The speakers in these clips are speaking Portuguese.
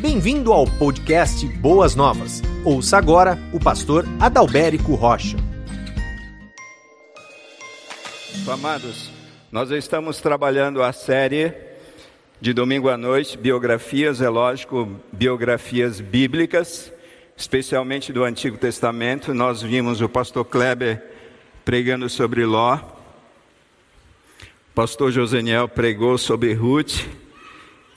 Bem-vindo ao podcast Boas Novas. Ouça agora o pastor Adalberico Rocha. Amados, nós estamos trabalhando a série de domingo à noite, biografias, é lógico, biografias bíblicas, especialmente do Antigo Testamento. Nós vimos o pastor Kleber pregando sobre Ló, o pastor Joseniel pregou sobre Ruth,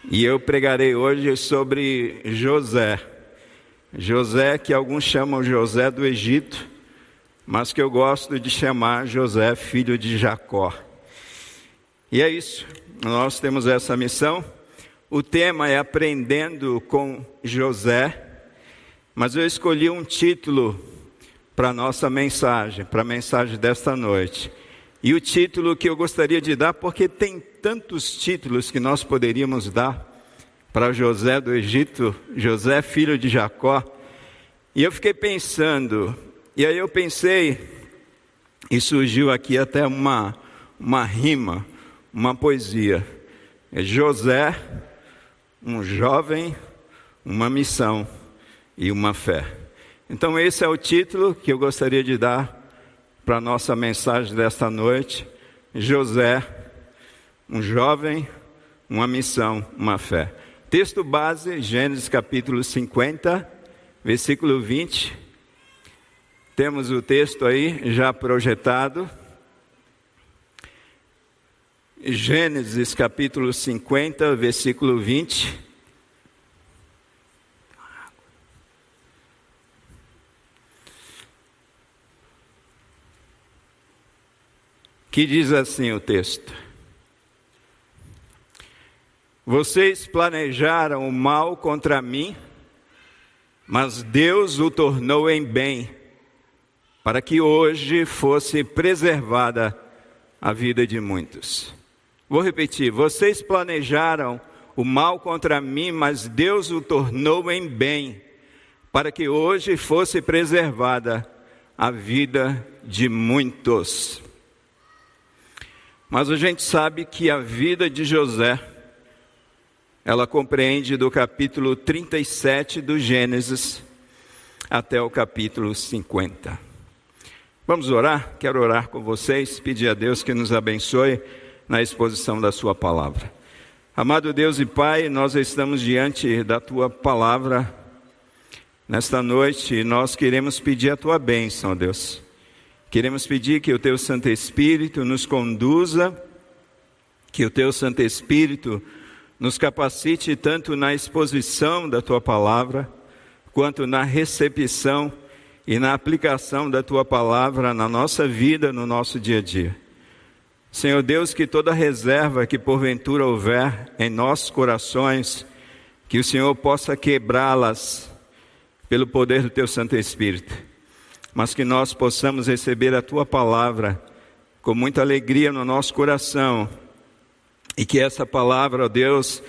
e eu pregarei hoje sobre José. José, que alguns chamam José do Egito, mas que eu gosto de chamar José, filho de Jacó. E é isso, nós temos essa missão. O tema é Aprendendo com José, mas eu escolhi um título para a nossa mensagem, para a mensagem desta noite. E o título que eu gostaria de dar, porque tem tantos títulos que nós poderíamos dar para José do Egito, José, filho de Jacó. E eu fiquei pensando, e aí eu pensei, e surgiu aqui até uma, uma rima, uma poesia. É José, um jovem, uma missão e uma fé. Então, esse é o título que eu gostaria de dar para a nossa mensagem desta noite. José, um jovem, uma missão, uma fé. Texto base, Gênesis capítulo 50, versículo 20. Temos o texto aí já projetado. Gênesis capítulo 50, versículo 20. que diz assim o texto: Vocês planejaram o mal contra mim, mas Deus o tornou em bem, para que hoje fosse preservada a vida de muitos. Vou repetir: vocês planejaram o mal contra mim, mas Deus o tornou em bem, para que hoje fosse preservada a vida de muitos. Mas a gente sabe que a vida de José, ela compreende do capítulo 37 do Gênesis até o capítulo 50. Vamos orar? Quero orar com vocês, pedir a Deus que nos abençoe na exposição da Sua palavra. Amado Deus e Pai, nós estamos diante da Tua palavra nesta noite nós queremos pedir a Tua bênção, Deus. Queremos pedir que o Teu Santo Espírito nos conduza, que o Teu Santo Espírito nos capacite tanto na exposição da Tua palavra, quanto na recepção e na aplicação da Tua palavra na nossa vida, no nosso dia a dia. Senhor Deus, que toda reserva que porventura houver em nossos corações, que o Senhor possa quebrá-las pelo poder do Teu Santo Espírito mas que nós possamos receber a tua palavra com muita alegria no nosso coração e que essa palavra, ó Deus,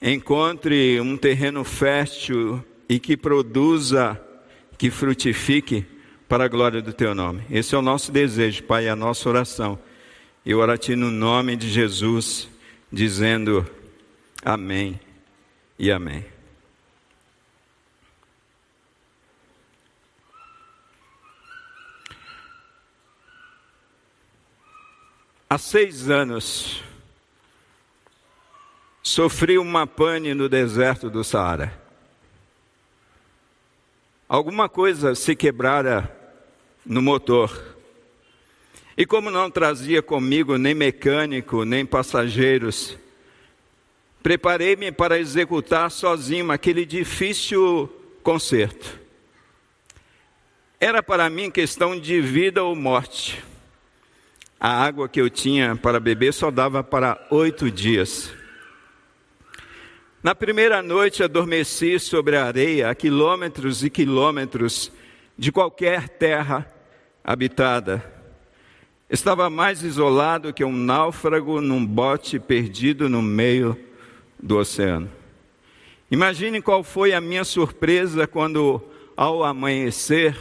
encontre um terreno fértil e que produza, que frutifique para a glória do teu nome. Esse é o nosso desejo, Pai, é a nossa oração. Eu oro a ti no nome de Jesus, dizendo amém e amém. Há seis anos, sofri uma pane no deserto do Saara. Alguma coisa se quebrara no motor. E como não trazia comigo nem mecânico, nem passageiros, preparei-me para executar sozinho aquele difícil conserto. Era para mim questão de vida ou morte. A água que eu tinha para beber só dava para oito dias. Na primeira noite adormeci sobre a areia, a quilômetros e quilômetros de qualquer terra habitada. Estava mais isolado que um náufrago num bote perdido no meio do oceano. Imagine qual foi a minha surpresa quando, ao amanhecer,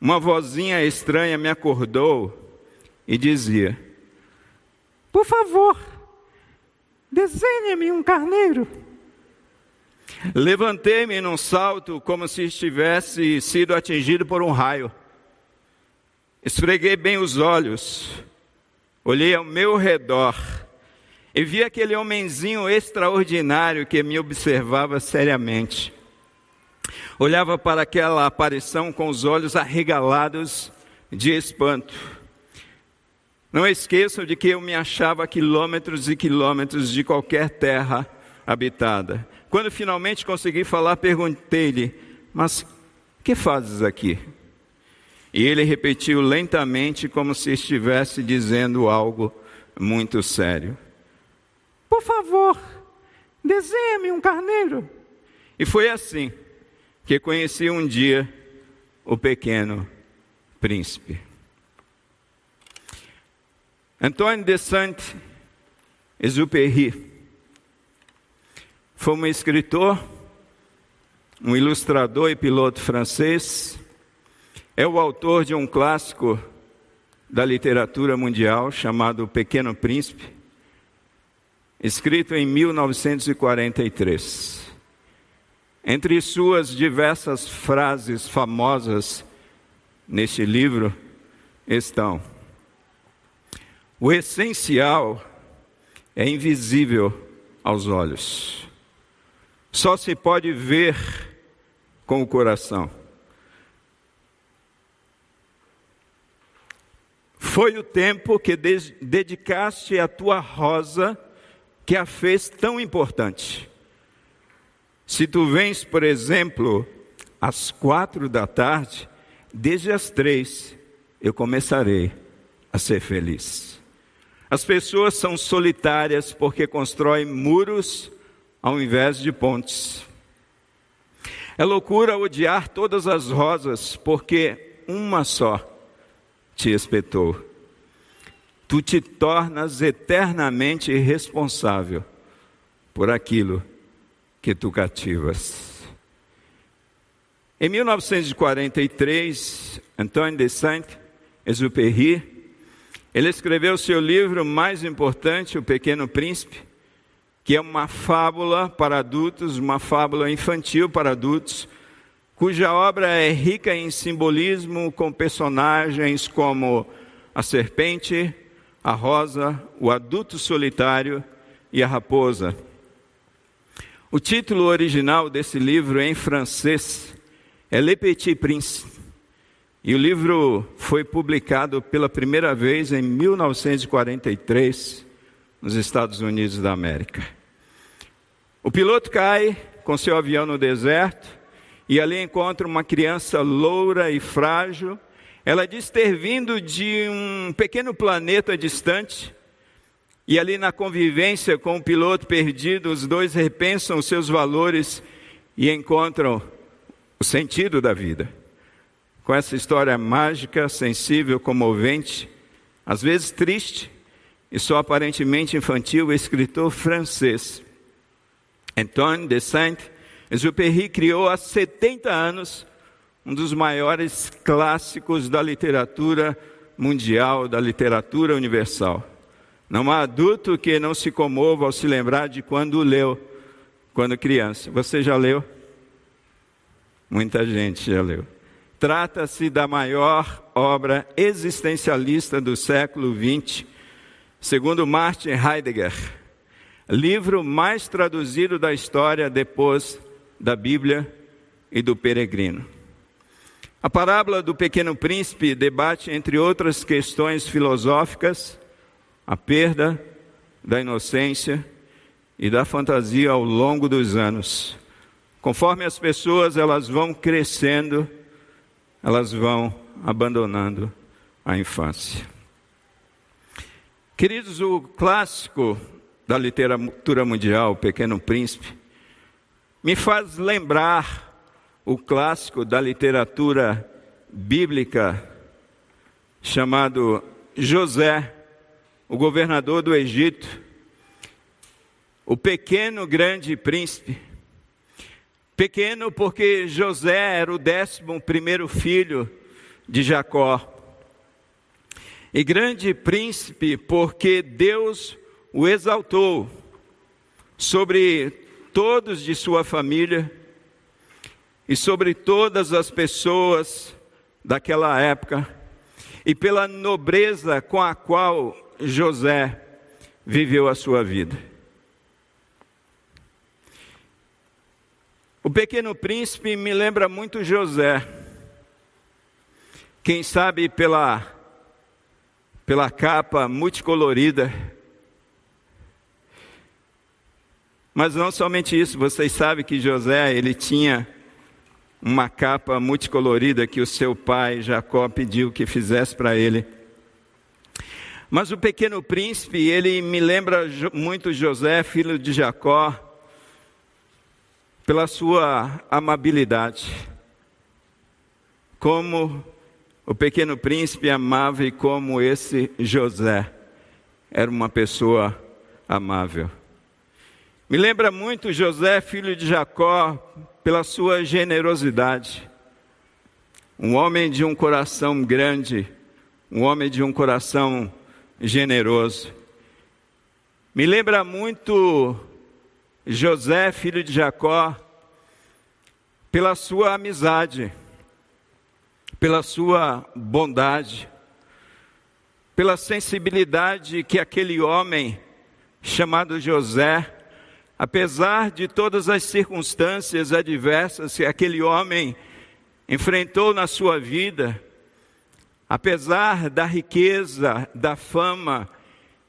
uma vozinha estranha me acordou e dizia: Por favor, desenhe-me um carneiro. Levantei-me num salto como se estivesse sido atingido por um raio. Esfreguei bem os olhos, olhei ao meu redor e vi aquele homenzinho extraordinário que me observava seriamente. Olhava para aquela aparição com os olhos arregalados de espanto. Não esqueçam de que eu me achava a quilômetros e quilômetros de qualquer terra habitada. Quando finalmente consegui falar, perguntei-lhe: Mas que fazes aqui? E ele repetiu lentamente, como se estivesse dizendo algo muito sério: Por favor, desenhe-me um carneiro. E foi assim que conheci um dia o pequeno príncipe. Antoine de Saint-Exupéry foi um escritor, um ilustrador e piloto francês. É o autor de um clássico da literatura mundial chamado O Pequeno Príncipe, escrito em 1943. Entre suas diversas frases famosas neste livro estão: O essencial é invisível aos olhos, só se pode ver com o coração. Foi o tempo que dedicaste à tua rosa que a fez tão importante. Se tu vens, por exemplo, às quatro da tarde, desde as três eu começarei a ser feliz. As pessoas são solitárias porque constroem muros ao invés de pontes. É loucura odiar todas as rosas porque uma só te espetou. Tu te tornas eternamente responsável por aquilo que tu cativas. Em 1943, Antoine de Saint-Exupéry, ele escreveu seu livro mais importante, O Pequeno Príncipe, que é uma fábula para adultos, uma fábula infantil para adultos, cuja obra é rica em simbolismo com personagens como a serpente, a rosa, o adulto solitário e a raposa. O título original desse livro em francês é Le Petit Prince. E o livro foi publicado pela primeira vez em 1943 nos Estados Unidos da América. O piloto cai com seu avião no deserto e ali encontra uma criança loura e frágil. Ela diz ter vindo de um pequeno planeta distante e ali na convivência com o piloto perdido, os dois repensam os seus valores e encontram o sentido da vida. Com essa história mágica, sensível, comovente, às vezes triste e só aparentemente infantil, o escritor francês Antoine de Saint-Exupéry criou há 70 anos um dos maiores clássicos da literatura mundial, da literatura universal. Não há adulto que não se comova ao se lembrar de quando leu, quando criança. Você já leu? Muita gente já leu. Trata-se da maior obra existencialista do século XX, segundo Martin Heidegger, livro mais traduzido da história depois da Bíblia e do Peregrino. A parábola do Pequeno Príncipe debate, entre outras questões filosóficas, a perda da inocência e da fantasia ao longo dos anos. Conforme as pessoas elas vão crescendo, elas vão abandonando a infância. Queridos, o clássico da literatura mundial, O Pequeno Príncipe, me faz lembrar o clássico da literatura bíblica chamado José o governador do Egito, o pequeno grande príncipe. Pequeno porque José era o décimo primeiro filho de Jacó. E grande príncipe porque Deus o exaltou sobre todos de sua família e sobre todas as pessoas daquela época e pela nobreza com a qual José viveu a sua vida. O pequeno príncipe me lembra muito José. Quem sabe pela pela capa multicolorida. Mas não somente isso, vocês sabem que José, ele tinha uma capa multicolorida que o seu pai Jacó pediu que fizesse para ele. Mas o pequeno príncipe, ele me lembra muito José, filho de Jacó, pela sua amabilidade. Como o pequeno príncipe amava e como esse José era uma pessoa amável. Me lembra muito José, filho de Jacó, pela sua generosidade. Um homem de um coração grande, um homem de um coração generoso. Me lembra muito José, filho de Jacó, pela sua amizade, pela sua bondade, pela sensibilidade que aquele homem chamado José Apesar de todas as circunstâncias adversas que aquele homem enfrentou na sua vida, apesar da riqueza, da fama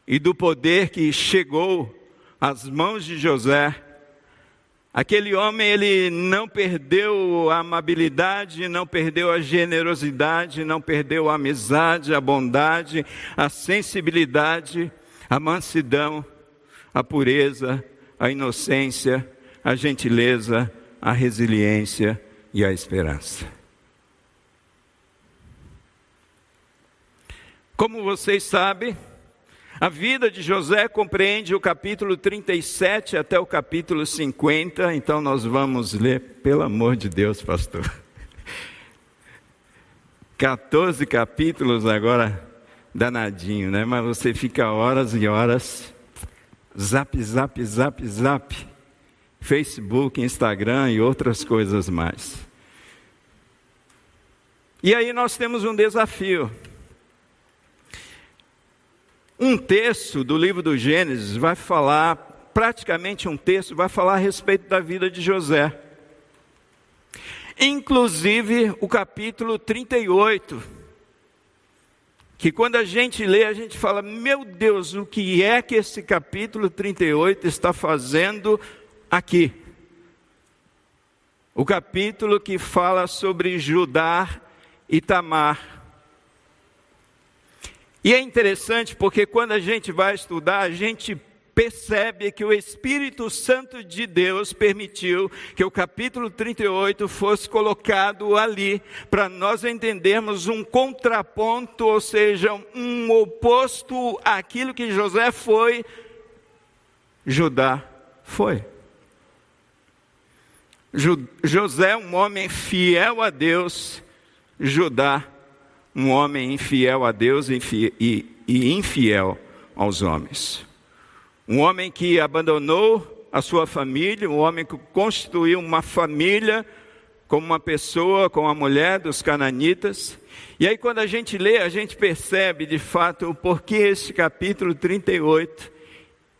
e do poder que chegou às mãos de José, aquele homem ele não perdeu a amabilidade, não perdeu a generosidade, não perdeu a amizade, a bondade, a sensibilidade, a mansidão, a pureza a inocência, a gentileza, a resiliência e a esperança. Como vocês sabem, a vida de José compreende o capítulo 37 até o capítulo 50, então nós vamos ler, pelo amor de Deus, pastor. 14 capítulos agora, danadinho, né? Mas você fica horas e horas Zap, zap, zap, zap. Facebook, Instagram e outras coisas mais. E aí nós temos um desafio. Um texto do livro do Gênesis vai falar, praticamente um texto, vai falar a respeito da vida de José. Inclusive o capítulo 38 que quando a gente lê, a gente fala: meu Deus, o que é que esse capítulo 38 está fazendo aqui? O capítulo que fala sobre Judá e Tamar. E é interessante porque quando a gente vai estudar, a gente percebe que o Espírito Santo de Deus permitiu que o capítulo 38 fosse colocado ali, para nós entendermos um contraponto, ou seja, um oposto àquilo que José foi, Judá foi. José, um homem fiel a Deus, Judá, um homem infiel a Deus e infiel aos homens. Um homem que abandonou a sua família, um homem que constituiu uma família como uma pessoa, com a mulher dos cananitas. E aí, quando a gente lê, a gente percebe de fato o porquê esse capítulo 38,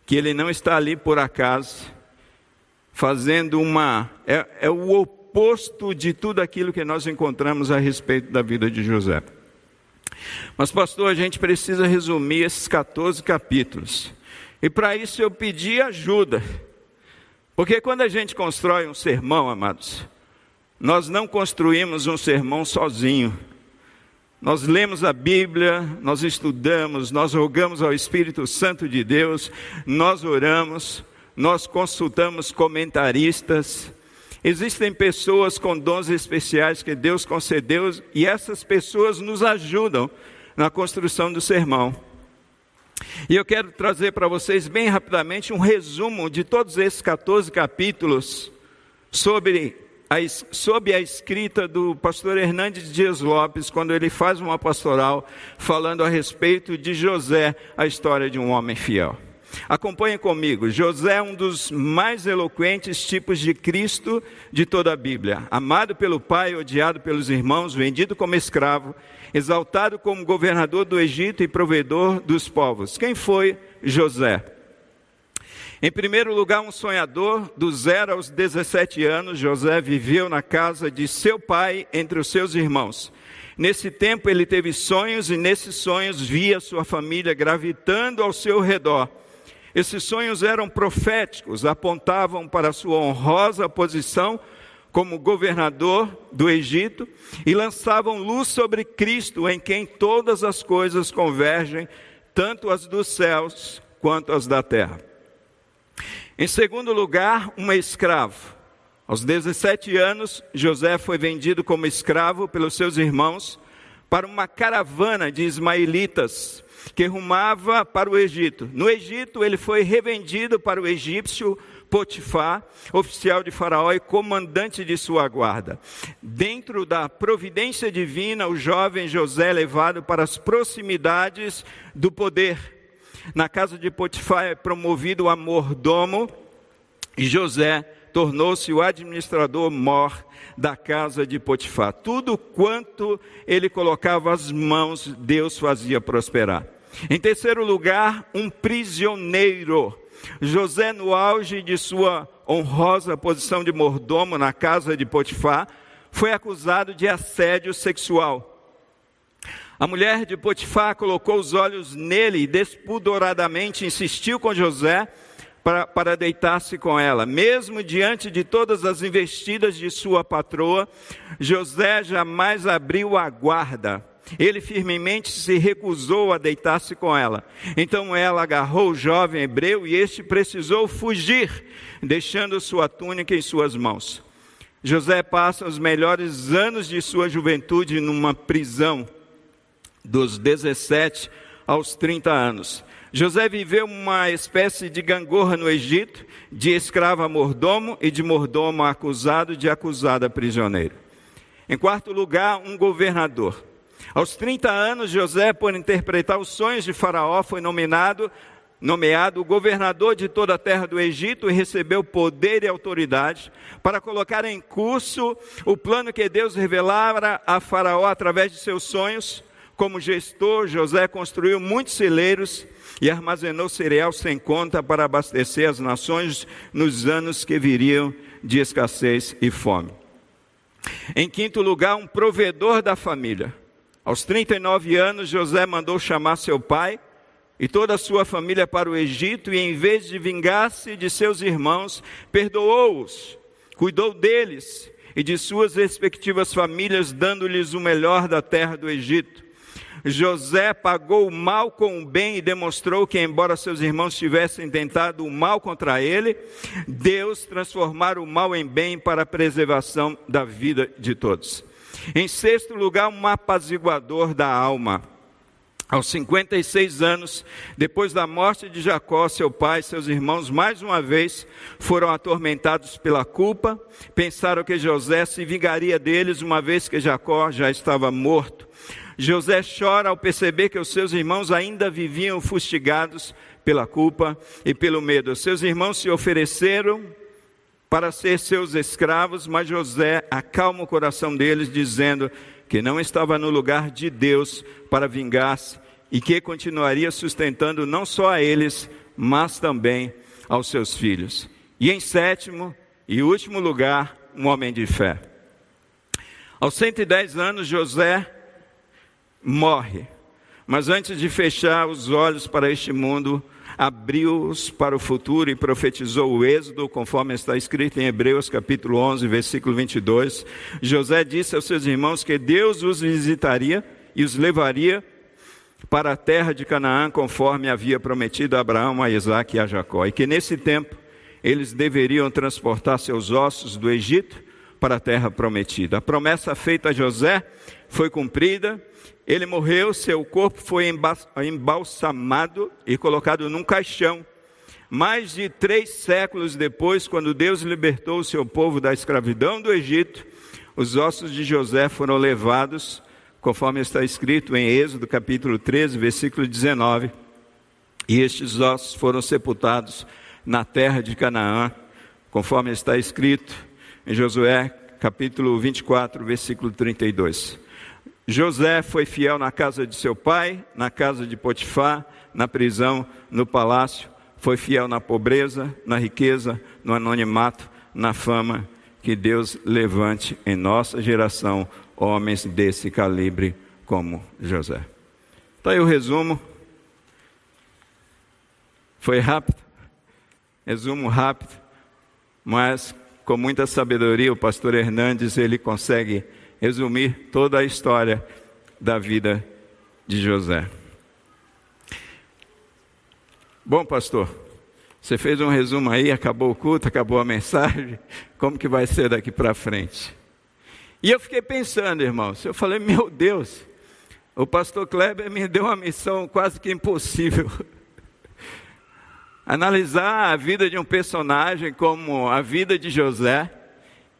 que ele não está ali por acaso, fazendo uma. É, é o oposto de tudo aquilo que nós encontramos a respeito da vida de José. Mas, pastor, a gente precisa resumir esses 14 capítulos. E para isso eu pedi ajuda. Porque quando a gente constrói um sermão, amados, nós não construímos um sermão sozinho. Nós lemos a Bíblia, nós estudamos, nós rogamos ao Espírito Santo de Deus, nós oramos, nós consultamos comentaristas. Existem pessoas com dons especiais que Deus concedeu e essas pessoas nos ajudam na construção do sermão. E eu quero trazer para vocês bem rapidamente um resumo de todos esses 14 capítulos sobre a, sob a escrita do pastor Hernandes Dias Lopes, quando ele faz uma pastoral falando a respeito de José, a história de um homem fiel. Acompanhe comigo. José é um dos mais eloquentes tipos de Cristo de toda a Bíblia. Amado pelo pai, odiado pelos irmãos, vendido como escravo, exaltado como governador do Egito e provedor dos povos. Quem foi José? Em primeiro lugar, um sonhador, do zero aos 17 anos, José viveu na casa de seu pai entre os seus irmãos. Nesse tempo ele teve sonhos e nesses sonhos via sua família gravitando ao seu redor. Esses sonhos eram proféticos, apontavam para sua honrosa posição como governador do Egito e lançavam luz sobre Cristo, em quem todas as coisas convergem, tanto as dos céus quanto as da terra. Em segundo lugar, uma escravo. Aos 17 anos, José foi vendido como escravo pelos seus irmãos para uma caravana de ismaelitas que rumava para o Egito. No Egito, ele foi revendido para o egípcio Potifar, oficial de Faraó e comandante de sua guarda. Dentro da providência divina, o jovem José é levado para as proximidades do poder. Na casa de Potifar é promovido a mordomo e José tornou-se o administrador mor da casa de Potifar. Tudo quanto ele colocava as mãos, Deus fazia prosperar. Em terceiro lugar, um prisioneiro. José, no auge de sua honrosa posição de mordomo na casa de Potifar, foi acusado de assédio sexual. A mulher de Potifar colocou os olhos nele e despudoradamente insistiu com José para, para deitar-se com ela. Mesmo diante de todas as investidas de sua patroa, José jamais abriu a guarda. Ele firmemente se recusou a deitar-se com ela. Então ela agarrou o jovem hebreu e este precisou fugir, deixando sua túnica em suas mãos. José passa os melhores anos de sua juventude numa prisão, dos 17 aos 30 anos. José viveu uma espécie de gangorra no Egito, de escravo a mordomo e de mordomo acusado de acusado a prisioneiro. Em quarto lugar, um governador. Aos 30 anos, José, por interpretar os sonhos de Faraó, foi nomeado, nomeado governador de toda a terra do Egito e recebeu poder e autoridade para colocar em curso o plano que Deus revelara a Faraó através de seus sonhos. Como gestor, José construiu muitos celeiros e armazenou cereal sem conta para abastecer as nações nos anos que viriam de escassez e fome. Em quinto lugar, um provedor da família. Aos 39 anos, José mandou chamar seu pai e toda a sua família para o Egito, e em vez de vingar-se de seus irmãos, perdoou-os, cuidou deles e de suas respectivas famílias, dando-lhes o melhor da terra do Egito. José pagou o mal com o bem e demonstrou que, embora seus irmãos tivessem tentado o mal contra ele, Deus transformara o mal em bem para a preservação da vida de todos. Em sexto lugar, um apaziguador da alma. Aos 56 anos, depois da morte de Jacó, seu pai e seus irmãos, mais uma vez foram atormentados pela culpa. Pensaram que José se vingaria deles, uma vez que Jacó já estava morto. José chora ao perceber que os seus irmãos ainda viviam fustigados pela culpa e pelo medo. Seus irmãos se ofereceram para ser seus escravos, mas José acalma o coração deles, dizendo que não estava no lugar de Deus para vingar-se e que continuaria sustentando não só a eles, mas também aos seus filhos. E em sétimo e último lugar, um homem de fé. Aos 110 anos, José morre. Mas antes de fechar os olhos para este mundo, abriu-os para o futuro e profetizou o êxodo, conforme está escrito em Hebreus capítulo 11, versículo 22. José disse aos seus irmãos que Deus os visitaria e os levaria para a terra de Canaã, conforme havia prometido a Abraão, a Isaac e a Jacó, e que nesse tempo eles deveriam transportar seus ossos do Egito para a terra prometida. A promessa feita a José foi cumprida ele morreu, seu corpo foi embalsamado e colocado num caixão. Mais de três séculos depois, quando Deus libertou o seu povo da escravidão do Egito, os ossos de José foram levados, conforme está escrito em Êxodo capítulo 13, versículo 19, E estes ossos foram sepultados na terra de Canaã, conforme está escrito em Josué capítulo 24, versículo 32. José foi fiel na casa de seu pai, na casa de Potifar, na prisão, no palácio, foi fiel na pobreza, na riqueza, no anonimato, na fama, que Deus levante em nossa geração homens desse calibre como José. Está aí o resumo. Foi rápido, resumo rápido, mas com muita sabedoria o pastor Hernandes ele consegue resumir toda a história da vida de José. Bom, pastor, você fez um resumo aí, acabou o culto, acabou a mensagem, como que vai ser daqui para frente? E eu fiquei pensando, irmãos, eu falei, meu Deus, o pastor Kleber me deu uma missão quase que impossível. Analisar a vida de um personagem como a vida de José,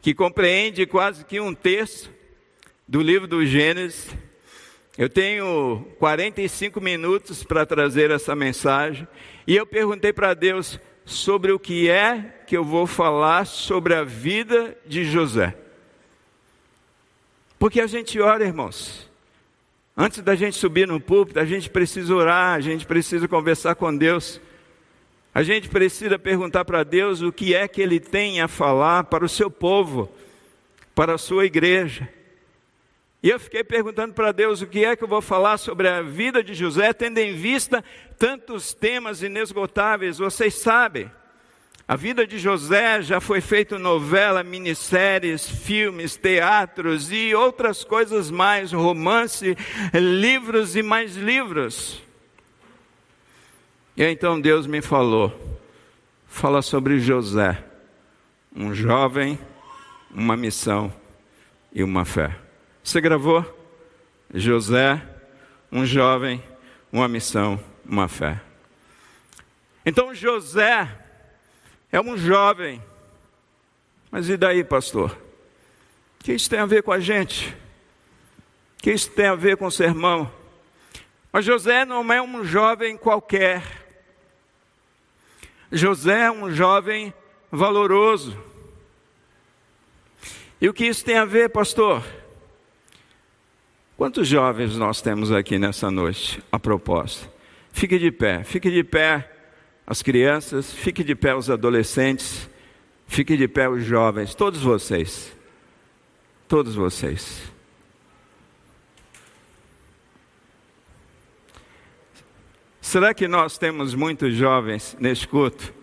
que compreende quase que um terço do livro do Gênesis, eu tenho 45 minutos para trazer essa mensagem e eu perguntei para Deus sobre o que é que eu vou falar sobre a vida de José. Porque a gente ora, irmãos. Antes da gente subir no púlpito, a gente precisa orar, a gente precisa conversar com Deus. A gente precisa perguntar para Deus o que é que Ele tem a falar para o seu povo, para a sua igreja. E eu fiquei perguntando para Deus o que é que eu vou falar sobre a vida de José, tendo em vista tantos temas inesgotáveis. Vocês sabem, a vida de José já foi feita novela, minisséries, filmes, teatros e outras coisas mais, romance, livros e mais livros. E então Deus me falou, fala sobre José, um jovem, uma missão e uma fé. Você gravou? José, um jovem, uma missão, uma fé. Então José é um jovem. Mas e daí, pastor? O que isso tem a ver com a gente? O que isso tem a ver com o sermão? Mas José não é um jovem qualquer. José é um jovem valoroso. E o que isso tem a ver, pastor? Quantos jovens nós temos aqui nessa noite, a propósito? Fique de pé, fique de pé as crianças, fique de pé os adolescentes, fique de pé os jovens, todos vocês. Todos vocês. Será que nós temos muitos jovens neste culto?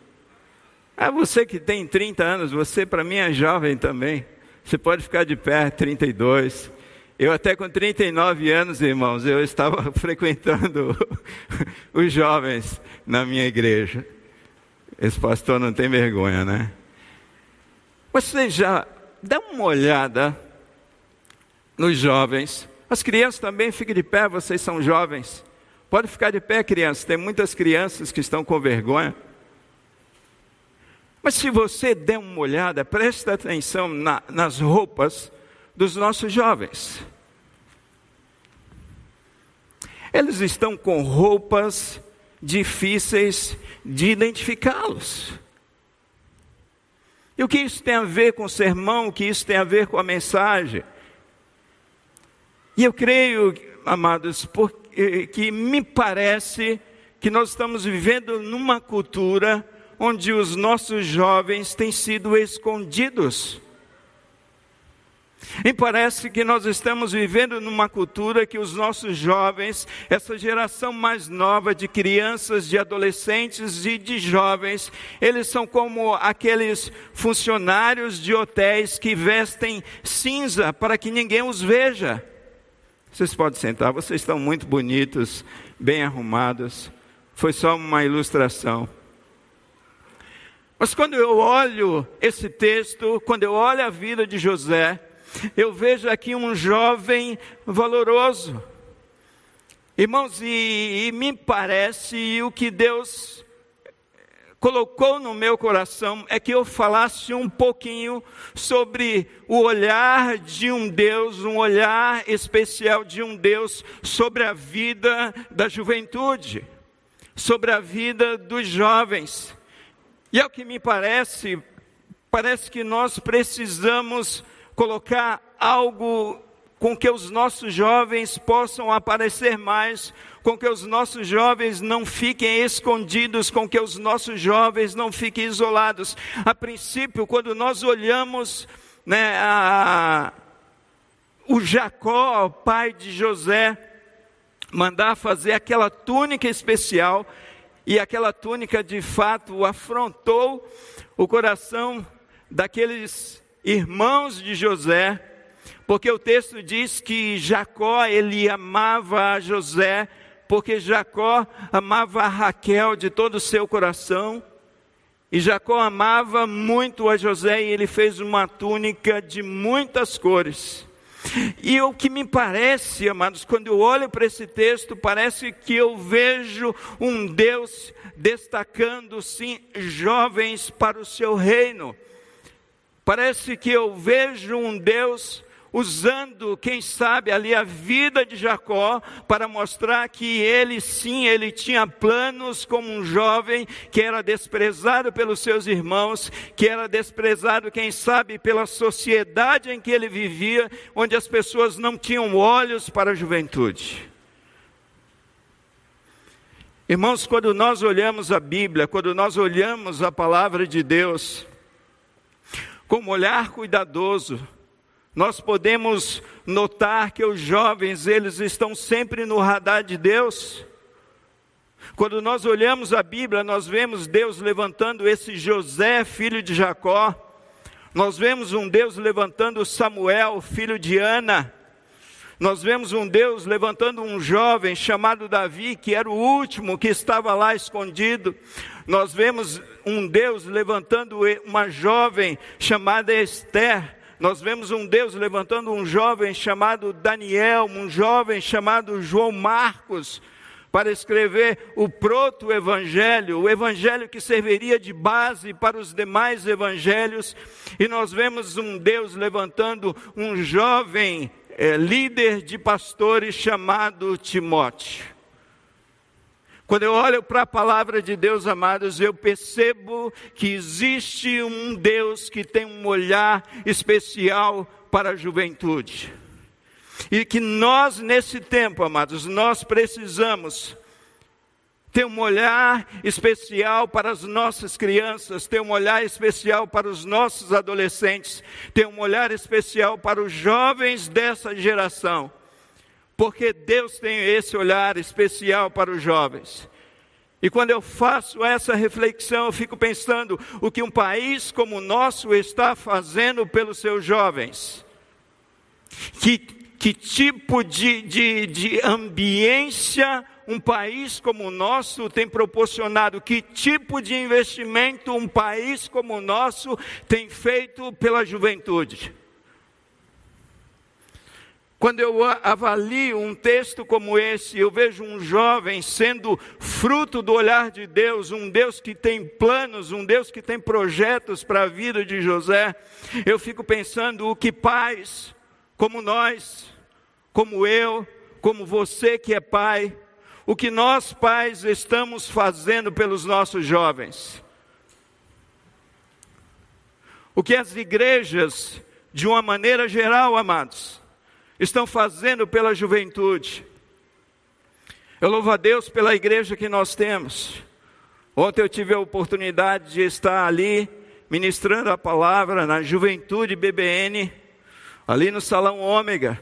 Ah, você que tem 30 anos, você para mim é jovem também. Você pode ficar de pé, 32, eu até com 39 anos, irmãos, eu estava frequentando os jovens na minha igreja. Esse pastor não tem vergonha, né? Você já dá uma olhada nos jovens. As crianças também fiquem de pé, vocês são jovens. Pode ficar de pé, crianças. Tem muitas crianças que estão com vergonha. Mas se você der uma olhada, preste atenção na, nas roupas dos nossos jovens. Eles estão com roupas difíceis de identificá-los. E o que isso tem a ver com o sermão? O que isso tem a ver com a mensagem? E eu creio, amados, porque, que me parece que nós estamos vivendo numa cultura onde os nossos jovens têm sido escondidos. E parece que nós estamos vivendo numa cultura que os nossos jovens, essa geração mais nova de crianças, de adolescentes e de jovens, eles são como aqueles funcionários de hotéis que vestem cinza para que ninguém os veja. Vocês podem sentar, vocês estão muito bonitos, bem arrumados. Foi só uma ilustração. Mas quando eu olho esse texto, quando eu olho a vida de José, eu vejo aqui um jovem valoroso. Irmãos, e, e me parece o que Deus colocou no meu coração é que eu falasse um pouquinho sobre o olhar de um Deus, um olhar especial de um Deus sobre a vida da juventude sobre a vida dos jovens. E é o que me parece, parece que nós precisamos colocar algo com que os nossos jovens possam aparecer mais, com que os nossos jovens não fiquem escondidos, com que os nossos jovens não fiquem isolados. A princípio, quando nós olhamos né, a, o Jacó, pai de José, mandar fazer aquela túnica especial, e aquela túnica de fato afrontou o coração daqueles irmãos de José, porque o texto diz que Jacó ele amava José, porque Jacó amava Raquel de todo o seu coração. E Jacó amava muito a José e ele fez uma túnica de muitas cores. E o que me parece, amados, quando eu olho para esse texto, parece que eu vejo um Deus destacando, sim, jovens para o seu reino. Parece que eu vejo um Deus usando, quem sabe, ali a vida de Jacó para mostrar que ele sim, ele tinha planos como um jovem que era desprezado pelos seus irmãos, que era desprezado, quem sabe, pela sociedade em que ele vivia, onde as pessoas não tinham olhos para a juventude. Irmãos, quando nós olhamos a Bíblia, quando nós olhamos a palavra de Deus, com um olhar cuidadoso, nós podemos notar que os jovens, eles estão sempre no radar de Deus. Quando nós olhamos a Bíblia, nós vemos Deus levantando esse José, filho de Jacó. Nós vemos um Deus levantando Samuel, filho de Ana. Nós vemos um Deus levantando um jovem chamado Davi, que era o último que estava lá escondido. Nós vemos um Deus levantando uma jovem chamada Esther, nós vemos um Deus levantando um jovem chamado Daniel, um jovem chamado João Marcos, para escrever o proto-evangelho, o evangelho que serviria de base para os demais evangelhos, e nós vemos um Deus levantando um jovem é, líder de pastores chamado Timóteo. Quando eu olho para a palavra de Deus, amados, eu percebo que existe um Deus que tem um olhar especial para a juventude. E que nós, nesse tempo, amados, nós precisamos ter um olhar especial para as nossas crianças, ter um olhar especial para os nossos adolescentes, ter um olhar especial para os jovens dessa geração porque Deus tem esse olhar especial para os jovens. E quando eu faço essa reflexão, eu fico pensando o que um país como o nosso está fazendo pelos seus jovens. Que, que tipo de, de, de ambiência um país como o nosso tem proporcionado? Que tipo de investimento um país como o nosso tem feito pela juventude? Quando eu avalio um texto como esse, eu vejo um jovem sendo fruto do olhar de Deus, um Deus que tem planos, um Deus que tem projetos para a vida de José. Eu fico pensando o que pais, como nós, como eu, como você que é pai, o que nós pais estamos fazendo pelos nossos jovens. O que as igrejas, de uma maneira geral, amados, estão fazendo pela juventude. Eu louvo a Deus pela igreja que nós temos. Ontem eu tive a oportunidade de estar ali ministrando a palavra na Juventude BBN, ali no Salão Ômega.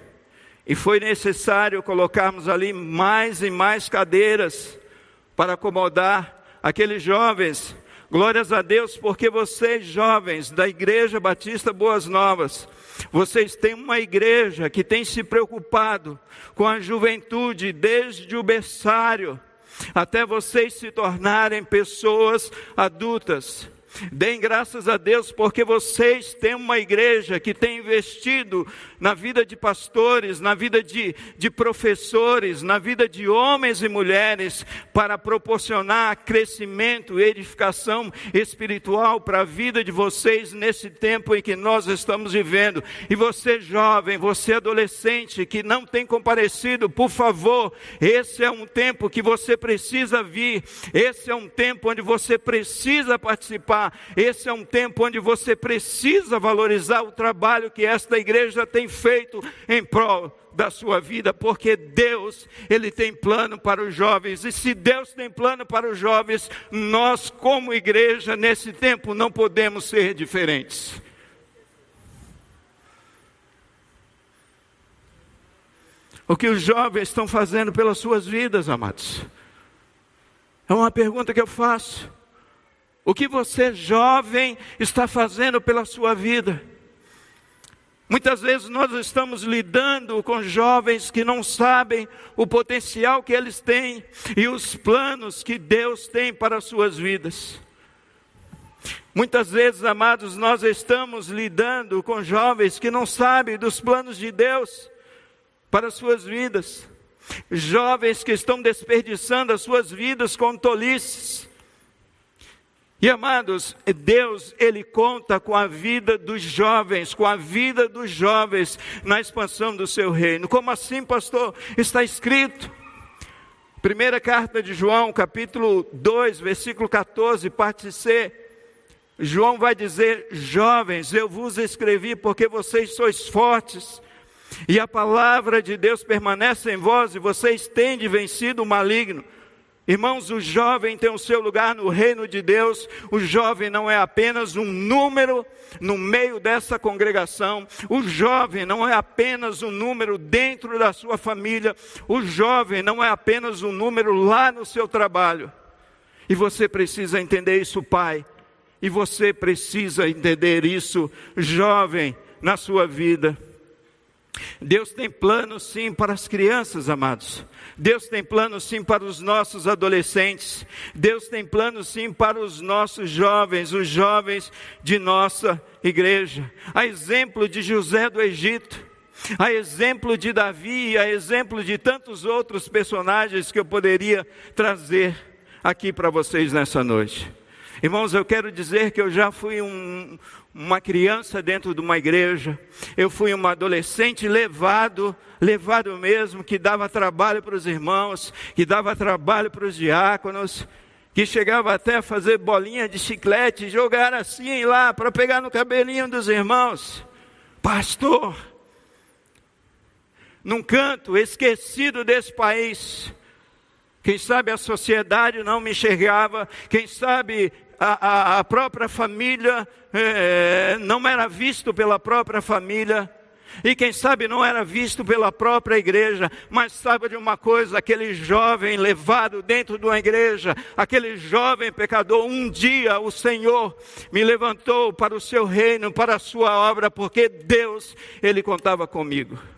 E foi necessário colocarmos ali mais e mais cadeiras para acomodar aqueles jovens. Glórias a Deus, porque vocês, jovens da Igreja Batista Boas Novas, vocês têm uma igreja que tem se preocupado com a juventude desde o berçário até vocês se tornarem pessoas adultas. Deem graças a Deus porque vocês têm uma igreja que tem investido na vida de pastores, na vida de, de professores, na vida de homens e mulheres, para proporcionar crescimento e edificação espiritual para a vida de vocês nesse tempo em que nós estamos vivendo. E você, jovem, você, adolescente, que não tem comparecido, por favor, esse é um tempo que você precisa vir, esse é um tempo onde você precisa participar, esse é um tempo onde você precisa valorizar o trabalho que esta igreja tem feito em prol da sua vida, porque Deus, Ele tem plano para os jovens, e se Deus tem plano para os jovens, nós, como igreja, nesse tempo, não podemos ser diferentes. O que os jovens estão fazendo pelas suas vidas, amados? É uma pergunta que eu faço. O que você, jovem, está fazendo pela sua vida? Muitas vezes nós estamos lidando com jovens que não sabem o potencial que eles têm e os planos que Deus tem para as suas vidas. Muitas vezes, amados, nós estamos lidando com jovens que não sabem dos planos de Deus para as suas vidas. Jovens que estão desperdiçando as suas vidas com tolices e amados, Deus, Ele conta com a vida dos jovens, com a vida dos jovens na expansão do seu reino. Como assim, pastor? Está escrito. Primeira carta de João, capítulo 2, versículo 14, parte C. João vai dizer: Jovens, eu vos escrevi porque vocês sois fortes, e a palavra de Deus permanece em vós, e vocês têm vencido o maligno. Irmãos, o jovem tem o seu lugar no reino de Deus. O jovem não é apenas um número no meio dessa congregação. O jovem não é apenas um número dentro da sua família. O jovem não é apenas um número lá no seu trabalho. E você precisa entender isso, pai. E você precisa entender isso, jovem, na sua vida. Deus tem planos sim para as crianças, amados. Deus tem planos sim para os nossos adolescentes. Deus tem planos sim para os nossos jovens, os jovens de nossa igreja. A exemplo de José do Egito, a exemplo de Davi, a exemplo de tantos outros personagens que eu poderia trazer aqui para vocês nessa noite. Irmãos, eu quero dizer que eu já fui um, uma criança dentro de uma igreja, eu fui um adolescente levado, levado mesmo, que dava trabalho para os irmãos, que dava trabalho para os diáconos, que chegava até a fazer bolinha de chiclete, jogar assim lá para pegar no cabelinho dos irmãos. Pastor, num canto esquecido desse país, quem sabe a sociedade não me enxergava, quem sabe a, a, própria família é, não era visto pela própria família. E quem sabe não era visto pela própria igreja, mas sabe de uma coisa: aquele jovem levado dentro de uma igreja, aquele jovem pecador, um dia o Senhor me levantou para o seu reino, para a sua obra, porque Deus, Ele contava comigo.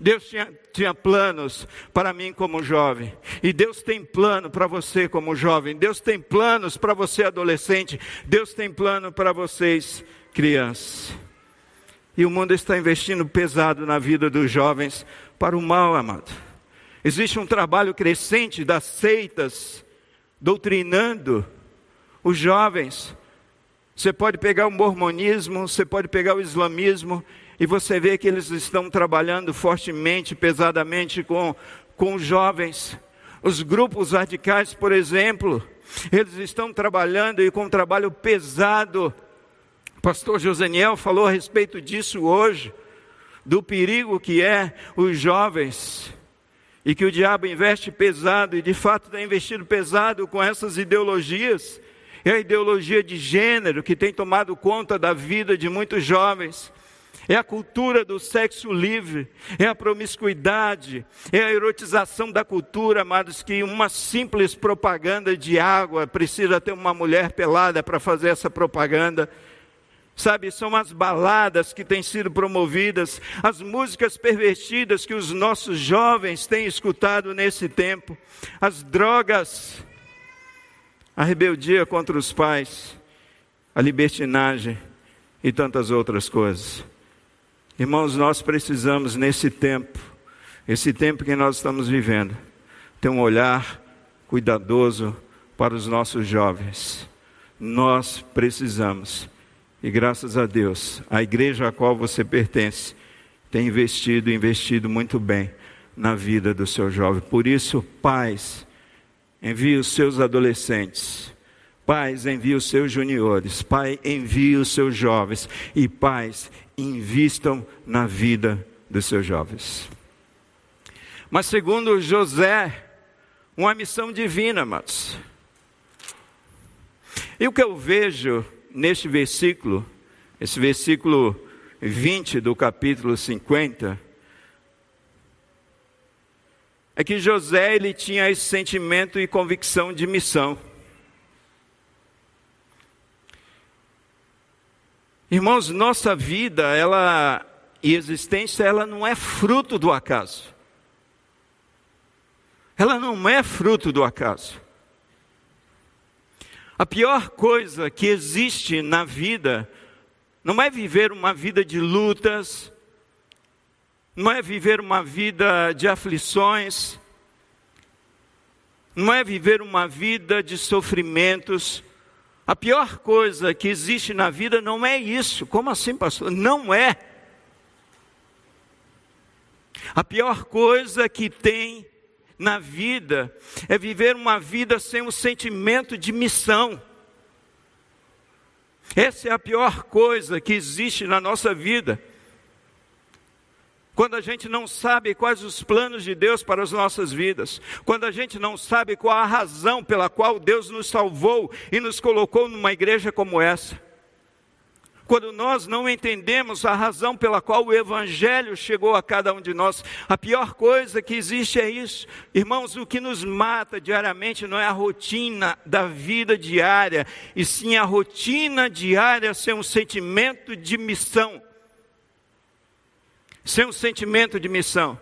Deus tinha, tinha planos para mim como jovem, e Deus tem plano para você como jovem, Deus tem planos para você adolescente, Deus tem plano para vocês crianças. E o mundo está investindo pesado na vida dos jovens para o mal, amado. Existe um trabalho crescente das seitas doutrinando os jovens. Você pode pegar o mormonismo, você pode pegar o islamismo, e você vê que eles estão trabalhando fortemente, pesadamente com, com jovens. Os grupos radicais, por exemplo, eles estão trabalhando e com um trabalho pesado. O pastor Joseniel falou a respeito disso hoje, do perigo que é os jovens e que o diabo investe pesado, e de fato tem investido pesado com essas ideologias. É a ideologia de gênero que tem tomado conta da vida de muitos jovens é a cultura do sexo livre, é a promiscuidade, é a erotização da cultura, amados, que uma simples propaganda de água precisa ter uma mulher pelada para fazer essa propaganda. Sabe, são as baladas que têm sido promovidas, as músicas pervertidas que os nossos jovens têm escutado nesse tempo, as drogas, a rebeldia contra os pais. a libertinagem e tantas outras coisas. Irmãos, nós precisamos nesse tempo, esse tempo que nós estamos vivendo, ter um olhar cuidadoso para os nossos jovens. Nós precisamos, e graças a Deus, a igreja a qual você pertence tem investido, investido muito bem na vida do seu jovem. Por isso, pais, envie os seus adolescentes. Pais, envie os seus juniores. Pai, envie os seus jovens. E pais, invistam na vida dos seus jovens. Mas segundo José, uma missão divina, amados. E o que eu vejo neste versículo, esse versículo 20 do capítulo 50, é que José ele tinha esse sentimento e convicção de missão. Irmãos, nossa vida, ela e existência, ela não é fruto do acaso. Ela não é fruto do acaso. A pior coisa que existe na vida não é viver uma vida de lutas, não é viver uma vida de aflições, não é viver uma vida de sofrimentos. A pior coisa que existe na vida não é isso. Como assim, pastor? Não é. A pior coisa que tem na vida é viver uma vida sem o sentimento de missão. Essa é a pior coisa que existe na nossa vida quando a gente não sabe quais os planos de Deus para as nossas vidas, quando a gente não sabe qual a razão pela qual Deus nos salvou e nos colocou numa igreja como essa. Quando nós não entendemos a razão pela qual o Evangelho chegou a cada um de nós, a pior coisa que existe é isso. Irmãos, o que nos mata diariamente não é a rotina da vida diária, e sim a rotina diária ser um sentimento de missão sem um sentimento de missão.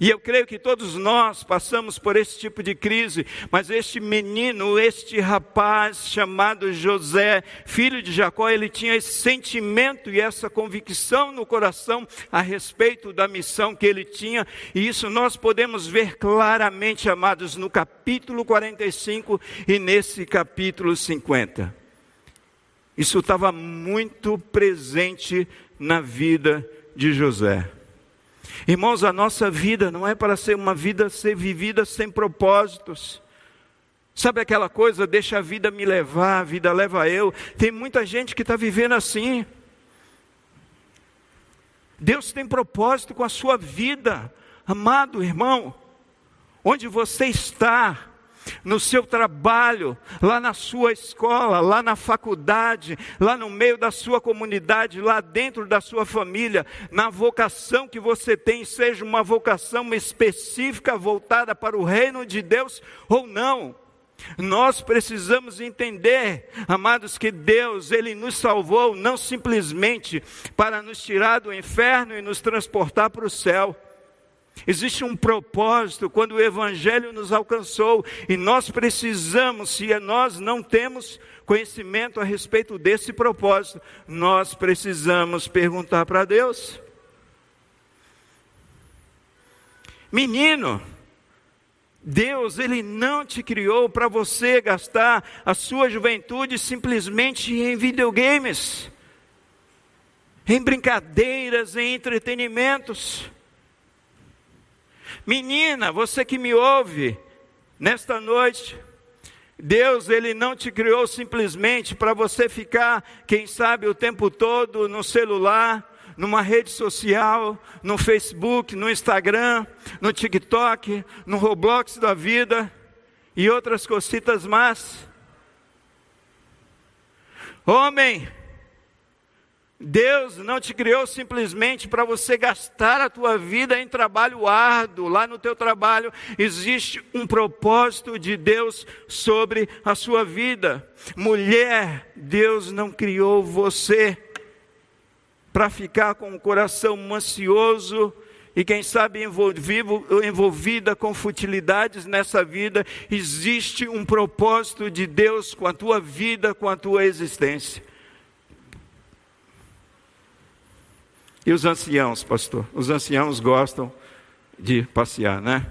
E eu creio que todos nós passamos por esse tipo de crise, mas este menino, este rapaz chamado José, filho de Jacó, ele tinha esse sentimento e essa convicção no coração a respeito da missão que ele tinha, e isso nós podemos ver claramente, amados, no capítulo 45 e nesse capítulo 50. Isso estava muito presente na vida de José. Irmãos, a nossa vida não é para ser uma vida ser vivida sem propósitos. Sabe aquela coisa, deixa a vida me levar, a vida leva eu. Tem muita gente que está vivendo assim. Deus tem propósito com a sua vida, amado irmão. Onde você está, no seu trabalho, lá na sua escola, lá na faculdade, lá no meio da sua comunidade, lá dentro da sua família, na vocação que você tem, seja uma vocação específica voltada para o reino de Deus ou não. Nós precisamos entender, amados, que Deus, Ele nos salvou não simplesmente para nos tirar do inferno e nos transportar para o céu. Existe um propósito quando o Evangelho nos alcançou e nós precisamos, se nós não temos conhecimento a respeito desse propósito, nós precisamos perguntar para Deus. Menino, Deus, Ele não te criou para você gastar a sua juventude simplesmente em videogames, em brincadeiras, em entretenimentos. Menina, você que me ouve nesta noite, Deus, Ele não te criou simplesmente para você ficar, quem sabe, o tempo todo no celular, numa rede social, no Facebook, no Instagram, no TikTok, no Roblox da vida e outras cositas más. Homem, Deus não te criou simplesmente para você gastar a tua vida em trabalho árduo. Lá no teu trabalho existe um propósito de Deus sobre a sua vida. Mulher, Deus não criou você para ficar com o coração ansioso e quem sabe envolvido, envolvida com futilidades nessa vida. Existe um propósito de Deus com a tua vida, com a tua existência. E os anciãos, pastor? Os anciãos gostam de passear, né?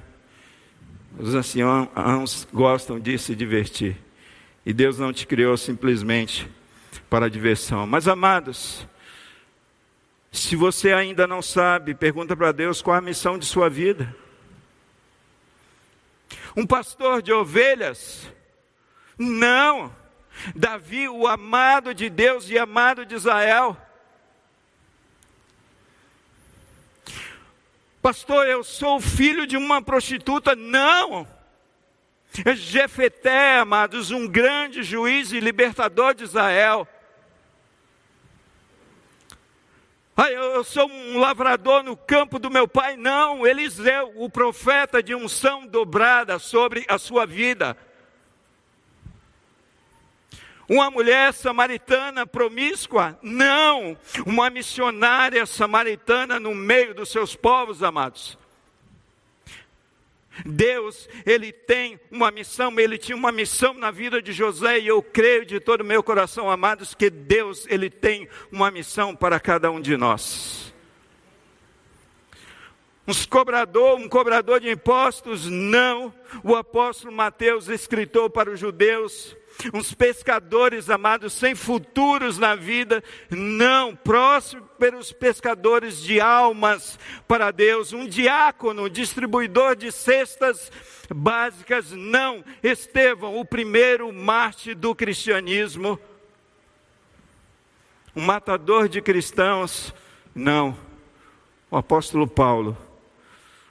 Os anciãos gostam de se divertir. E Deus não te criou simplesmente para a diversão. Mas, amados, se você ainda não sabe, pergunta para Deus qual a missão de sua vida. Um pastor de ovelhas? Não. Davi, o amado de Deus e amado de Israel. Pastor, eu sou filho de uma prostituta. Não. Jefeté, amados, um grande juiz e libertador de Israel. Ah, eu sou um lavrador no campo do meu pai. Não, Eliseu, o profeta de unção dobrada sobre a sua vida. Uma mulher samaritana promíscua? Não. Uma missionária samaritana no meio dos seus povos, amados. Deus, Ele tem uma missão, Ele tinha uma missão na vida de José, e eu creio de todo o meu coração, amados, que Deus, Ele tem uma missão para cada um de nós. Um cobrador, um cobrador de impostos? Não. O apóstolo Mateus, escritor para os judeus, uns pescadores amados sem futuros na vida, não, prósperos pescadores de almas para Deus, um diácono, distribuidor de cestas básicas, não, Estevão, o primeiro mártir do cristianismo, um matador de cristãos, não, o apóstolo Paulo,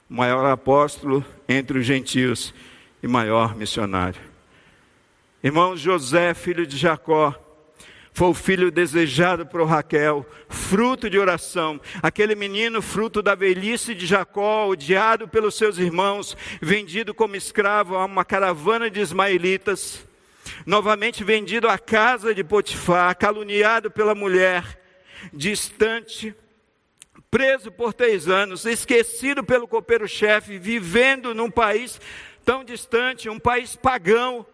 o maior apóstolo entre os gentios e maior missionário. Irmãos, José, filho de Jacó, foi o filho desejado por Raquel, fruto de oração. Aquele menino, fruto da velhice de Jacó, odiado pelos seus irmãos, vendido como escravo a uma caravana de ismaelitas, novamente vendido à casa de Potifar, caluniado pela mulher, distante, preso por três anos, esquecido pelo copeiro-chefe, vivendo num país tão distante, um país pagão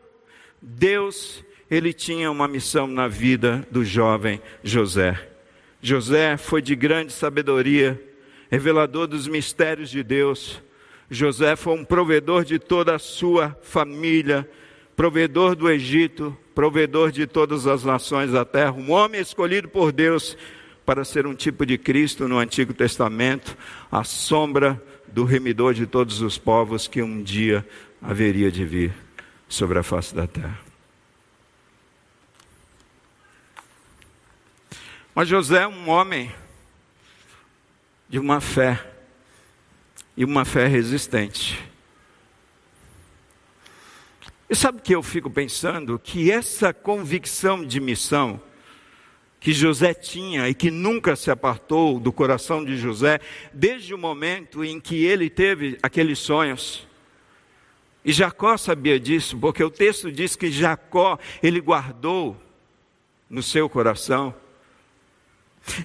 Deus, ele tinha uma missão na vida do jovem José. José foi de grande sabedoria, revelador dos mistérios de Deus. José foi um provedor de toda a sua família, provedor do Egito, provedor de todas as nações da terra, um homem escolhido por Deus para ser um tipo de Cristo no Antigo Testamento, a sombra do remidor de todos os povos que um dia haveria de vir sobre a face da terra. Mas José é um homem de uma fé, e uma fé resistente. E sabe o que eu fico pensando? Que essa convicção de missão que José tinha e que nunca se apartou do coração de José, desde o momento em que ele teve aqueles sonhos, e Jacó sabia disso, porque o texto diz que Jacó, ele guardou no seu coração.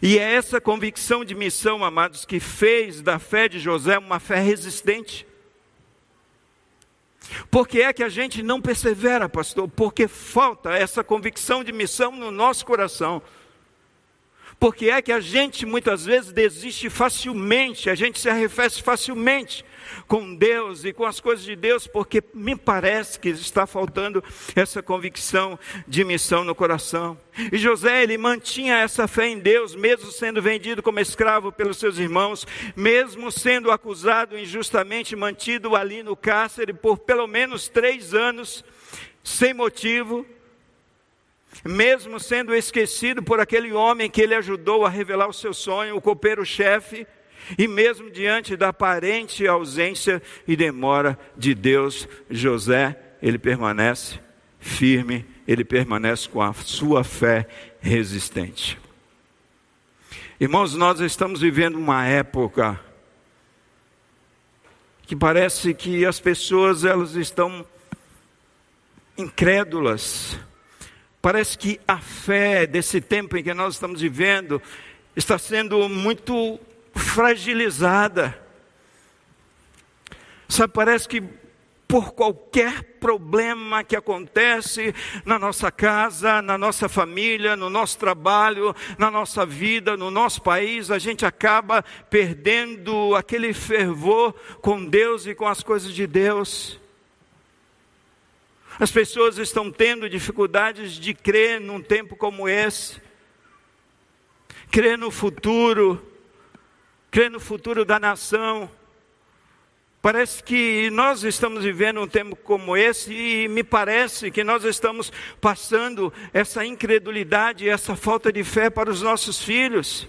E é essa convicção de missão, amados, que fez da fé de José uma fé resistente. Por que é que a gente não persevera, pastor? Porque falta essa convicção de missão no nosso coração. Porque é que a gente muitas vezes desiste facilmente, a gente se arrefece facilmente com Deus e com as coisas de Deus, porque me parece que está faltando essa convicção de missão no coração. E José, ele mantinha essa fé em Deus, mesmo sendo vendido como escravo pelos seus irmãos, mesmo sendo acusado injustamente, mantido ali no cárcere por pelo menos três anos, sem motivo, mesmo sendo esquecido por aquele homem que ele ajudou a revelar o seu sonho, o copeiro-chefe, e mesmo diante da aparente ausência e demora de Deus, José, ele permanece firme, ele permanece com a sua fé resistente. Irmãos, nós estamos vivendo uma época que parece que as pessoas elas estão incrédulas. Parece que a fé desse tempo em que nós estamos vivendo está sendo muito fragilizada. Sabe, parece que por qualquer problema que acontece na nossa casa, na nossa família, no nosso trabalho, na nossa vida, no nosso país, a gente acaba perdendo aquele fervor com Deus e com as coisas de Deus. As pessoas estão tendo dificuldades de crer num tempo como esse, crer no futuro, crer no futuro da nação. Parece que nós estamos vivendo um tempo como esse e me parece que nós estamos passando essa incredulidade, essa falta de fé para os nossos filhos.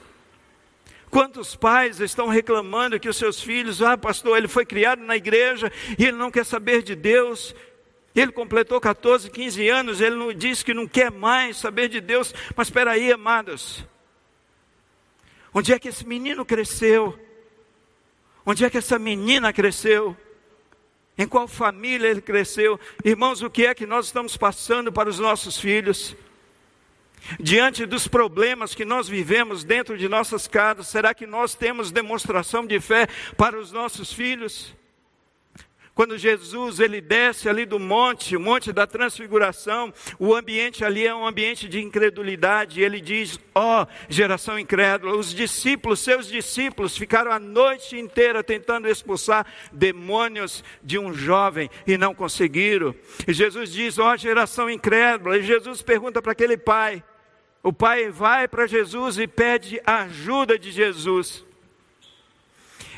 Quantos pais estão reclamando que os seus filhos, ah, pastor, ele foi criado na igreja e ele não quer saber de Deus. Ele completou 14, 15 anos, ele não diz que não quer mais saber de Deus. Mas espera aí, amados. Onde é que esse menino cresceu? Onde é que essa menina cresceu? Em qual família ele cresceu? Irmãos, o que é que nós estamos passando para os nossos filhos? Diante dos problemas que nós vivemos dentro de nossas casas, será que nós temos demonstração de fé para os nossos filhos? Quando Jesus ele desce ali do monte, o monte da transfiguração, o ambiente ali é um ambiente de incredulidade. Ele diz: "Ó, oh, geração incrédula, os discípulos, seus discípulos ficaram a noite inteira tentando expulsar demônios de um jovem e não conseguiram". E Jesus diz: "Ó, oh, geração incrédula". E Jesus pergunta para aquele pai. O pai vai para Jesus e pede a ajuda de Jesus.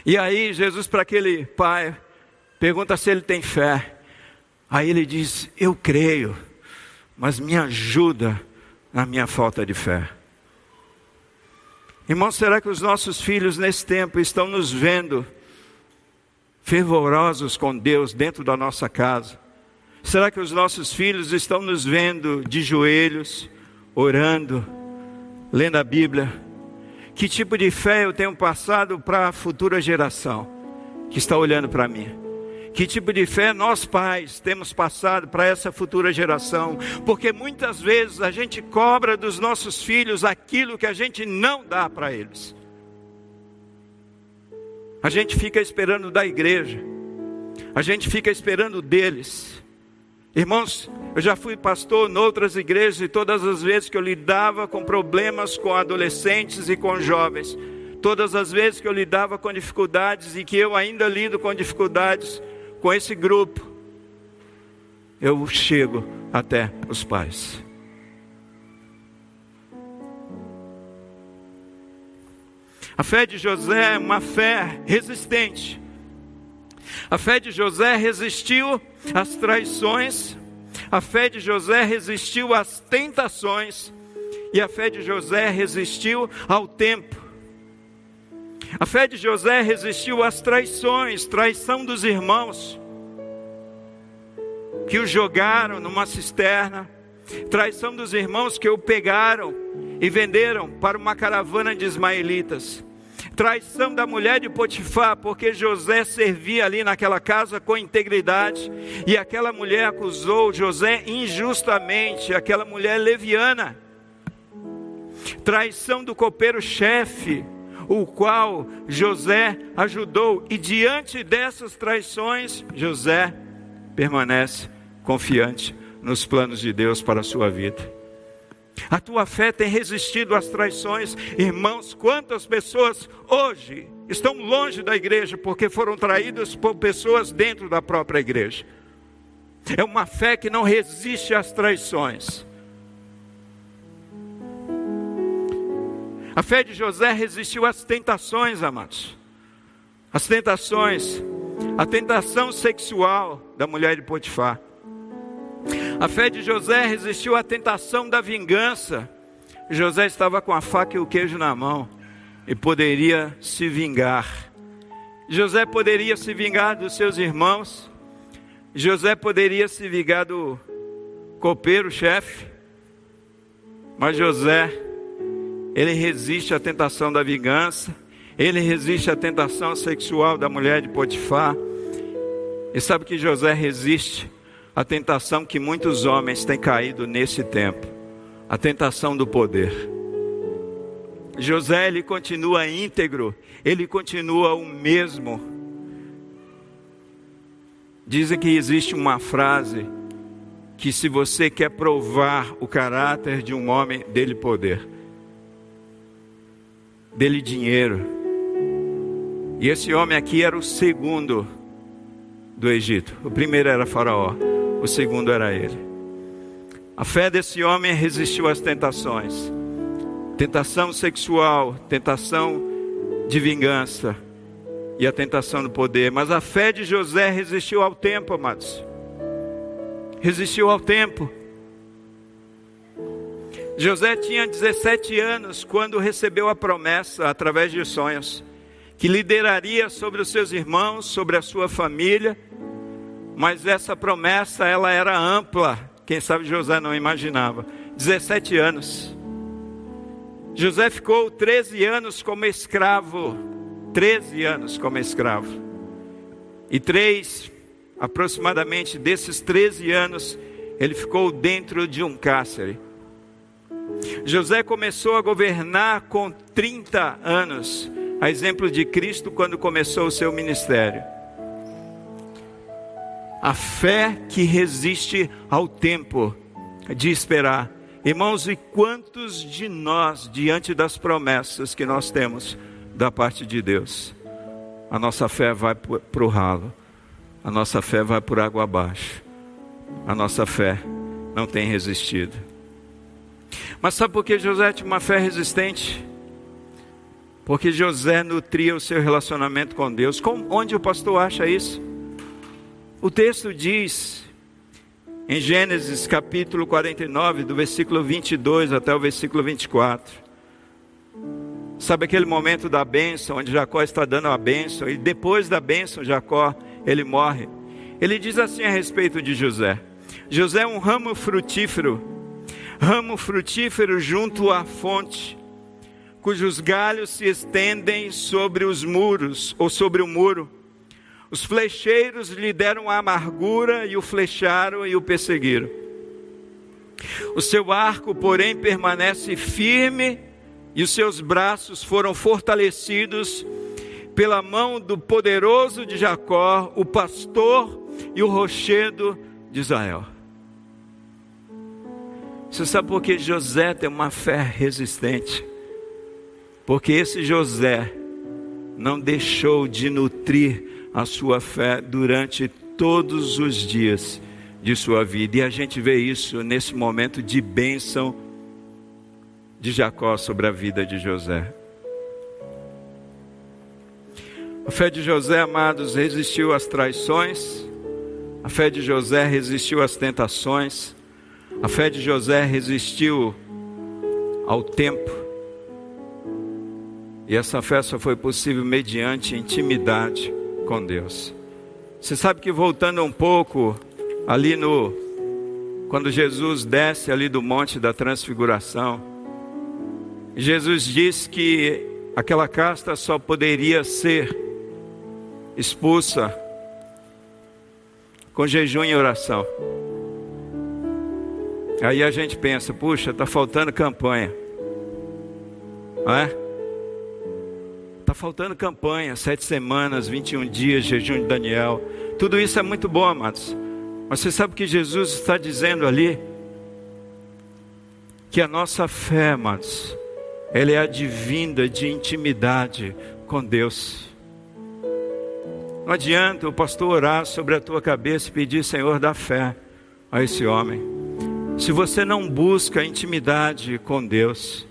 E aí Jesus para aquele pai pergunta se ele tem fé. Aí ele diz: Eu creio, mas me ajuda na minha falta de fé. Irmão, será que os nossos filhos nesse tempo estão nos vendo fervorosos com Deus dentro da nossa casa? Será que os nossos filhos estão nos vendo de joelhos, orando, lendo a Bíblia? Que tipo de fé eu tenho passado para a futura geração que está olhando para mim? Que tipo de fé nós pais temos passado para essa futura geração? Porque muitas vezes a gente cobra dos nossos filhos aquilo que a gente não dá para eles. A gente fica esperando da igreja, a gente fica esperando deles. Irmãos, eu já fui pastor em outras igrejas e todas as vezes que eu lidava com problemas com adolescentes e com jovens, todas as vezes que eu lidava com dificuldades e que eu ainda lido com dificuldades, com esse grupo, eu chego até os pais. A fé de José é uma fé resistente. A fé de José resistiu às traições, a fé de José resistiu às tentações, e a fé de José resistiu ao tempo. A fé de José resistiu às traições, traição dos irmãos, que o jogaram numa cisterna, traição dos irmãos que o pegaram e venderam para uma caravana de ismaelitas, traição da mulher de Potifar, porque José servia ali naquela casa com integridade, e aquela mulher acusou José injustamente, aquela mulher leviana, traição do copeiro-chefe, o qual José ajudou, e diante dessas traições, José permanece confiante nos planos de Deus para a sua vida. A tua fé tem resistido às traições, irmãos. Quantas pessoas hoje estão longe da igreja porque foram traídas por pessoas dentro da própria igreja? É uma fé que não resiste às traições. A fé de José resistiu às tentações, amados. As tentações, a tentação sexual da mulher de Potifar. A fé de José resistiu à tentação da vingança. José estava com a faca e o queijo na mão e poderia se vingar. José poderia se vingar dos seus irmãos. José poderia se vingar do copeiro-chefe. Mas José ele resiste à tentação da vingança, ele resiste à tentação sexual da mulher de Potifar. E sabe que José resiste à tentação que muitos homens têm caído nesse tempo, a tentação do poder. José ele continua íntegro, ele continua o mesmo. Dizem que existe uma frase que se você quer provar o caráter de um homem, dele poder, dele dinheiro. E esse homem aqui era o segundo do Egito. O primeiro era Faraó, o segundo era ele. A fé desse homem resistiu às tentações tentação sexual, tentação de vingança e a tentação do poder. Mas a fé de José resistiu ao tempo, amados. Resistiu ao tempo. José tinha 17 anos quando recebeu a promessa, através de sonhos, que lideraria sobre os seus irmãos, sobre a sua família. Mas essa promessa, ela era ampla. Quem sabe José não imaginava. 17 anos. José ficou 13 anos como escravo. 13 anos como escravo. E três, aproximadamente desses 13 anos, ele ficou dentro de um cárcere. José começou a governar com 30 anos, a exemplo de Cristo quando começou o seu ministério. A fé que resiste ao tempo de esperar Irmãos, e quantos de nós, diante das promessas que nós temos da parte de Deus, a nossa fé vai para o ralo, a nossa fé vai por água abaixo, a nossa fé não tem resistido. Mas sabe por que José tinha uma fé resistente? Porque José nutria o seu relacionamento com Deus. Onde o pastor acha isso? O texto diz em Gênesis capítulo 49, do versículo 22 até o versículo 24. Sabe aquele momento da bênção, onde Jacó está dando a bênção, e depois da bênção, Jacó, ele morre. Ele diz assim a respeito de José: José é um ramo frutífero, ramo frutífero junto à fonte, cujos galhos se estendem sobre os muros, ou sobre o muro os flecheiros lhe deram a amargura e o flecharam e o perseguiram. O seu arco, porém, permanece firme e os seus braços foram fortalecidos pela mão do poderoso de Jacó, o pastor e o rochedo de Israel. Você sabe por que José tem uma fé resistente? Porque esse José não deixou de nutrir a sua fé durante todos os dias de sua vida. E a gente vê isso nesse momento de bênção de Jacó sobre a vida de José. A fé de José, amados, resistiu às traições, a fé de José resistiu às tentações, a fé de José resistiu ao tempo. E essa fé só foi possível mediante intimidade com Deus. Você sabe que voltando um pouco ali no quando Jesus desce ali do monte da transfiguração, Jesus diz que aquela casta só poderia ser expulsa com jejum e oração. Aí a gente pensa, puxa, está faltando campanha. Não é? Está faltando campanha, sete semanas, 21 dias, jejum de Daniel. Tudo isso é muito bom, amados. Mas você sabe o que Jesus está dizendo ali? Que a nossa fé, amados, ela é advinda de intimidade com Deus. Não adianta o pastor orar sobre a tua cabeça e pedir, Senhor, dá fé a esse homem. Se você não busca intimidade com Deus,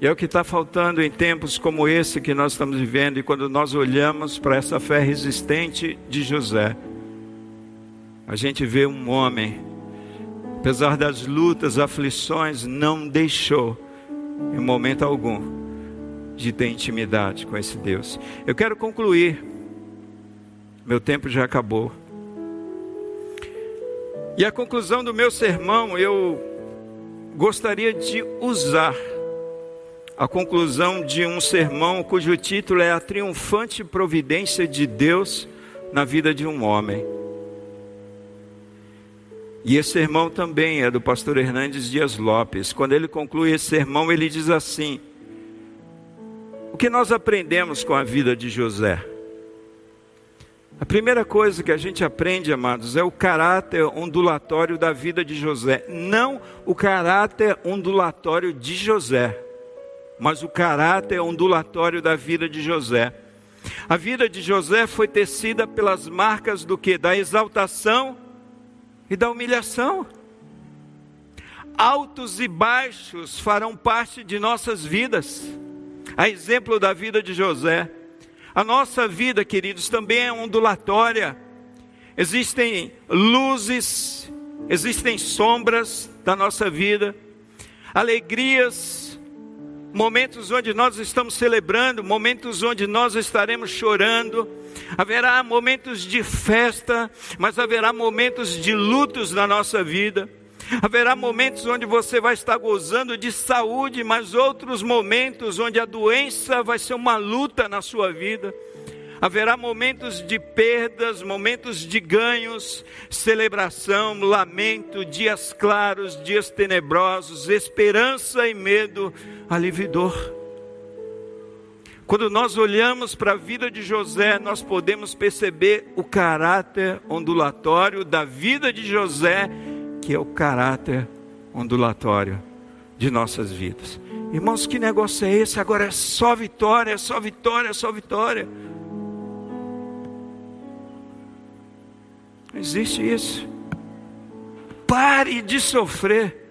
e é o que está faltando em tempos como esse que nós estamos vivendo, e quando nós olhamos para essa fé resistente de José, a gente vê um homem, apesar das lutas, aflições, não deixou, em momento algum, de ter intimidade com esse Deus. Eu quero concluir, meu tempo já acabou. E a conclusão do meu sermão, eu gostaria de usar a conclusão de um sermão cujo título é A Triunfante Providência de Deus na Vida de um Homem. E esse sermão também é do pastor Hernandes Dias Lopes. Quando ele conclui esse sermão, ele diz assim: O que nós aprendemos com a vida de José? A primeira coisa que a gente aprende, amados, é o caráter ondulatório da vida de José. Não o caráter ondulatório de José, mas o caráter ondulatório da vida de José. A vida de José foi tecida pelas marcas do que? Da exaltação e da humilhação. Altos e baixos farão parte de nossas vidas. A exemplo da vida de José. A nossa vida, queridos, também é ondulatória. Existem luzes, existem sombras da nossa vida, alegrias, momentos onde nós estamos celebrando, momentos onde nós estaremos chorando. Haverá momentos de festa, mas haverá momentos de lutos na nossa vida. Haverá momentos onde você vai estar gozando de saúde, mas outros momentos onde a doença vai ser uma luta na sua vida. Haverá momentos de perdas, momentos de ganhos, celebração, lamento, dias claros, dias tenebrosos, esperança e medo, alividor. Quando nós olhamos para a vida de José, nós podemos perceber o caráter ondulatório da vida de José que é o caráter ondulatório de nossas vidas. Irmãos, que negócio é esse? Agora é só vitória, é só vitória, é só vitória. Não existe isso. Pare de sofrer.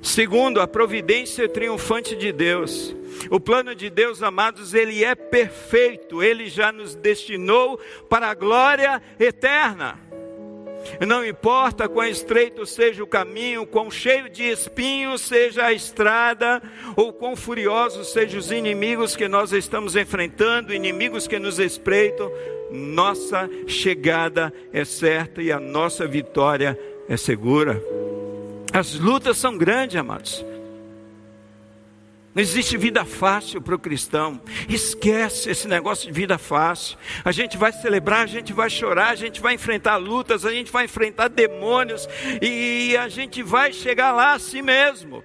Segundo, a providência triunfante de Deus. O plano de Deus, amados, ele é perfeito, ele já nos destinou para a glória eterna. Não importa quão estreito seja o caminho, quão cheio de espinhos seja a estrada, ou quão furiosos sejam os inimigos que nós estamos enfrentando, inimigos que nos espreitam, nossa chegada é certa e a nossa vitória é segura. As lutas são grandes, amados. Não existe vida fácil para o cristão. Esquece esse negócio de vida fácil. A gente vai celebrar, a gente vai chorar, a gente vai enfrentar lutas, a gente vai enfrentar demônios e a gente vai chegar lá assim mesmo.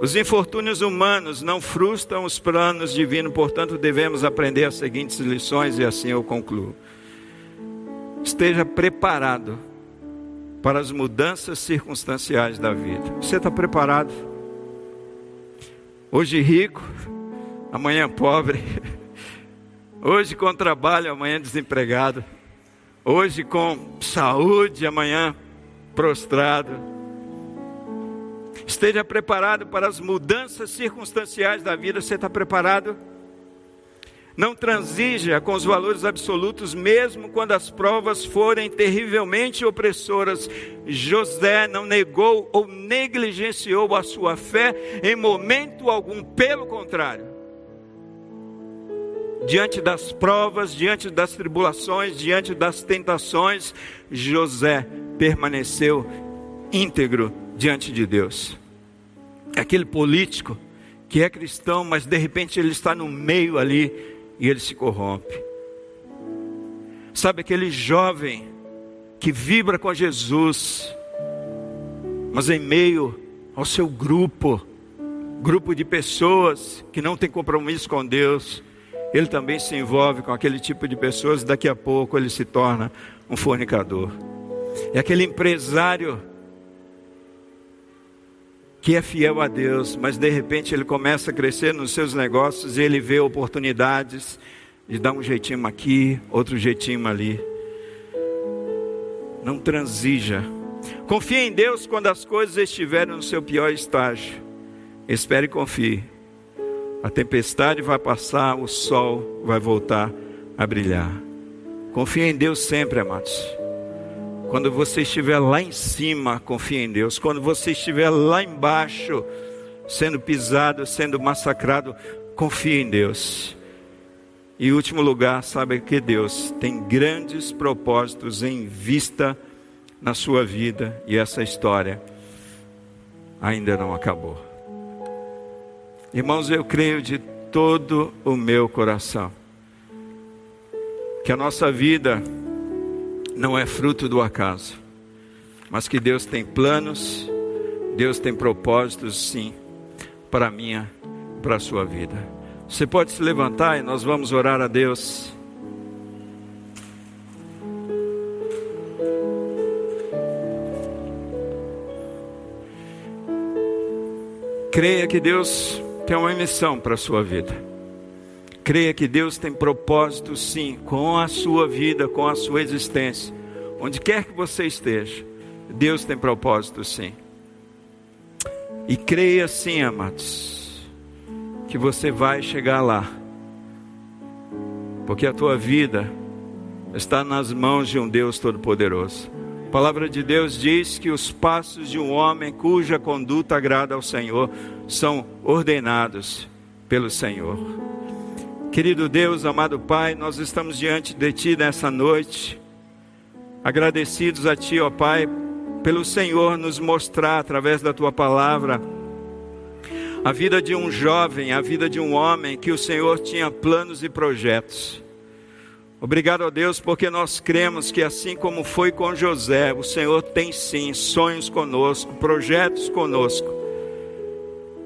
Os infortúnios humanos não frustram os planos divinos, portanto, devemos aprender as seguintes lições e assim eu concluo. Esteja preparado para as mudanças circunstanciais da vida. Você está preparado? Hoje rico, amanhã pobre. Hoje com trabalho, amanhã desempregado. Hoje com saúde, amanhã prostrado. Esteja preparado para as mudanças circunstanciais da vida. Você está preparado? Não transija com os valores absolutos, mesmo quando as provas forem terrivelmente opressoras. José não negou ou negligenciou a sua fé em momento algum, pelo contrário. Diante das provas, diante das tribulações, diante das tentações, José permaneceu íntegro diante de Deus. Aquele político que é cristão, mas de repente ele está no meio ali e ele se corrompe. Sabe aquele jovem que vibra com Jesus, mas em meio ao seu grupo, grupo de pessoas que não tem compromisso com Deus, ele também se envolve com aquele tipo de pessoas e daqui a pouco ele se torna um fornicador. É aquele empresário que é fiel a Deus, mas de repente ele começa a crescer nos seus negócios e ele vê oportunidades de dar um jeitinho aqui, outro jeitinho ali. Não transija. Confie em Deus quando as coisas estiverem no seu pior estágio. Espere e confie. A tempestade vai passar, o sol vai voltar a brilhar. Confie em Deus sempre, amados. Quando você estiver lá em cima, confie em Deus. Quando você estiver lá embaixo, sendo pisado, sendo massacrado, confie em Deus. E último lugar, sabe que Deus tem grandes propósitos em vista na sua vida e essa história ainda não acabou. Irmãos, eu creio de todo o meu coração que a nossa vida não é fruto do acaso, mas que Deus tem planos, Deus tem propósitos, sim, para a minha, para a sua vida. Você pode se levantar e nós vamos orar a Deus. Creia que Deus tem uma missão para a sua vida. Creia que Deus tem propósito sim com a sua vida, com a sua existência. Onde quer que você esteja, Deus tem propósito sim. E creia sim, amados, que você vai chegar lá. Porque a tua vida está nas mãos de um Deus Todo-Poderoso. A palavra de Deus diz que os passos de um homem cuja conduta agrada ao Senhor são ordenados pelo Senhor. Querido Deus, amado Pai, nós estamos diante de Ti nessa noite, agradecidos a Ti, ó Pai, pelo Senhor nos mostrar através da Tua palavra a vida de um jovem, a vida de um homem que o Senhor tinha planos e projetos. Obrigado a Deus, porque nós cremos que assim como foi com José, o Senhor tem sim sonhos conosco, projetos conosco.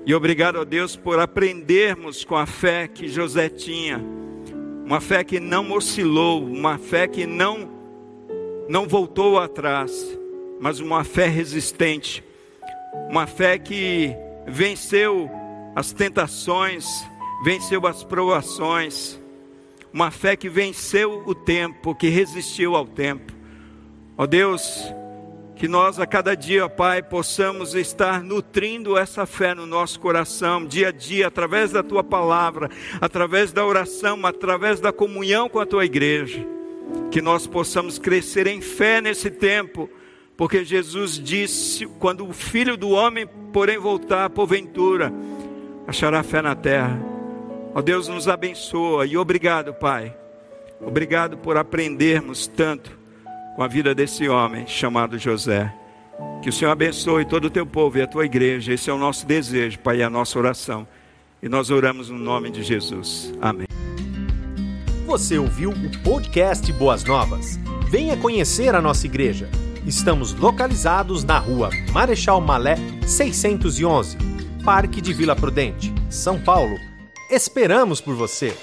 E obrigado a Deus por aprendermos com a fé que José tinha, uma fé que não oscilou, uma fé que não não voltou atrás, mas uma fé resistente, uma fé que venceu as tentações, venceu as provações. Uma fé que venceu o tempo, que resistiu ao tempo. Ó Deus, que nós a cada dia, Pai, possamos estar nutrindo essa fé no nosso coração, dia a dia, através da tua palavra, através da oração, através da comunhão com a tua igreja. Que nós possamos crescer em fé nesse tempo, porque Jesus disse: quando o filho do homem, porém, voltar, porventura, achará fé na terra. Ó Deus, nos abençoa e obrigado, Pai. Obrigado por aprendermos tanto com a vida desse homem chamado José. Que o Senhor abençoe todo o teu povo e a tua igreja. Esse é o nosso desejo, Pai, e a nossa oração. E nós oramos no nome de Jesus. Amém. Você ouviu o podcast Boas Novas? Venha conhecer a nossa igreja. Estamos localizados na rua Marechal Malé 611, Parque de Vila Prudente, São Paulo Esperamos por você!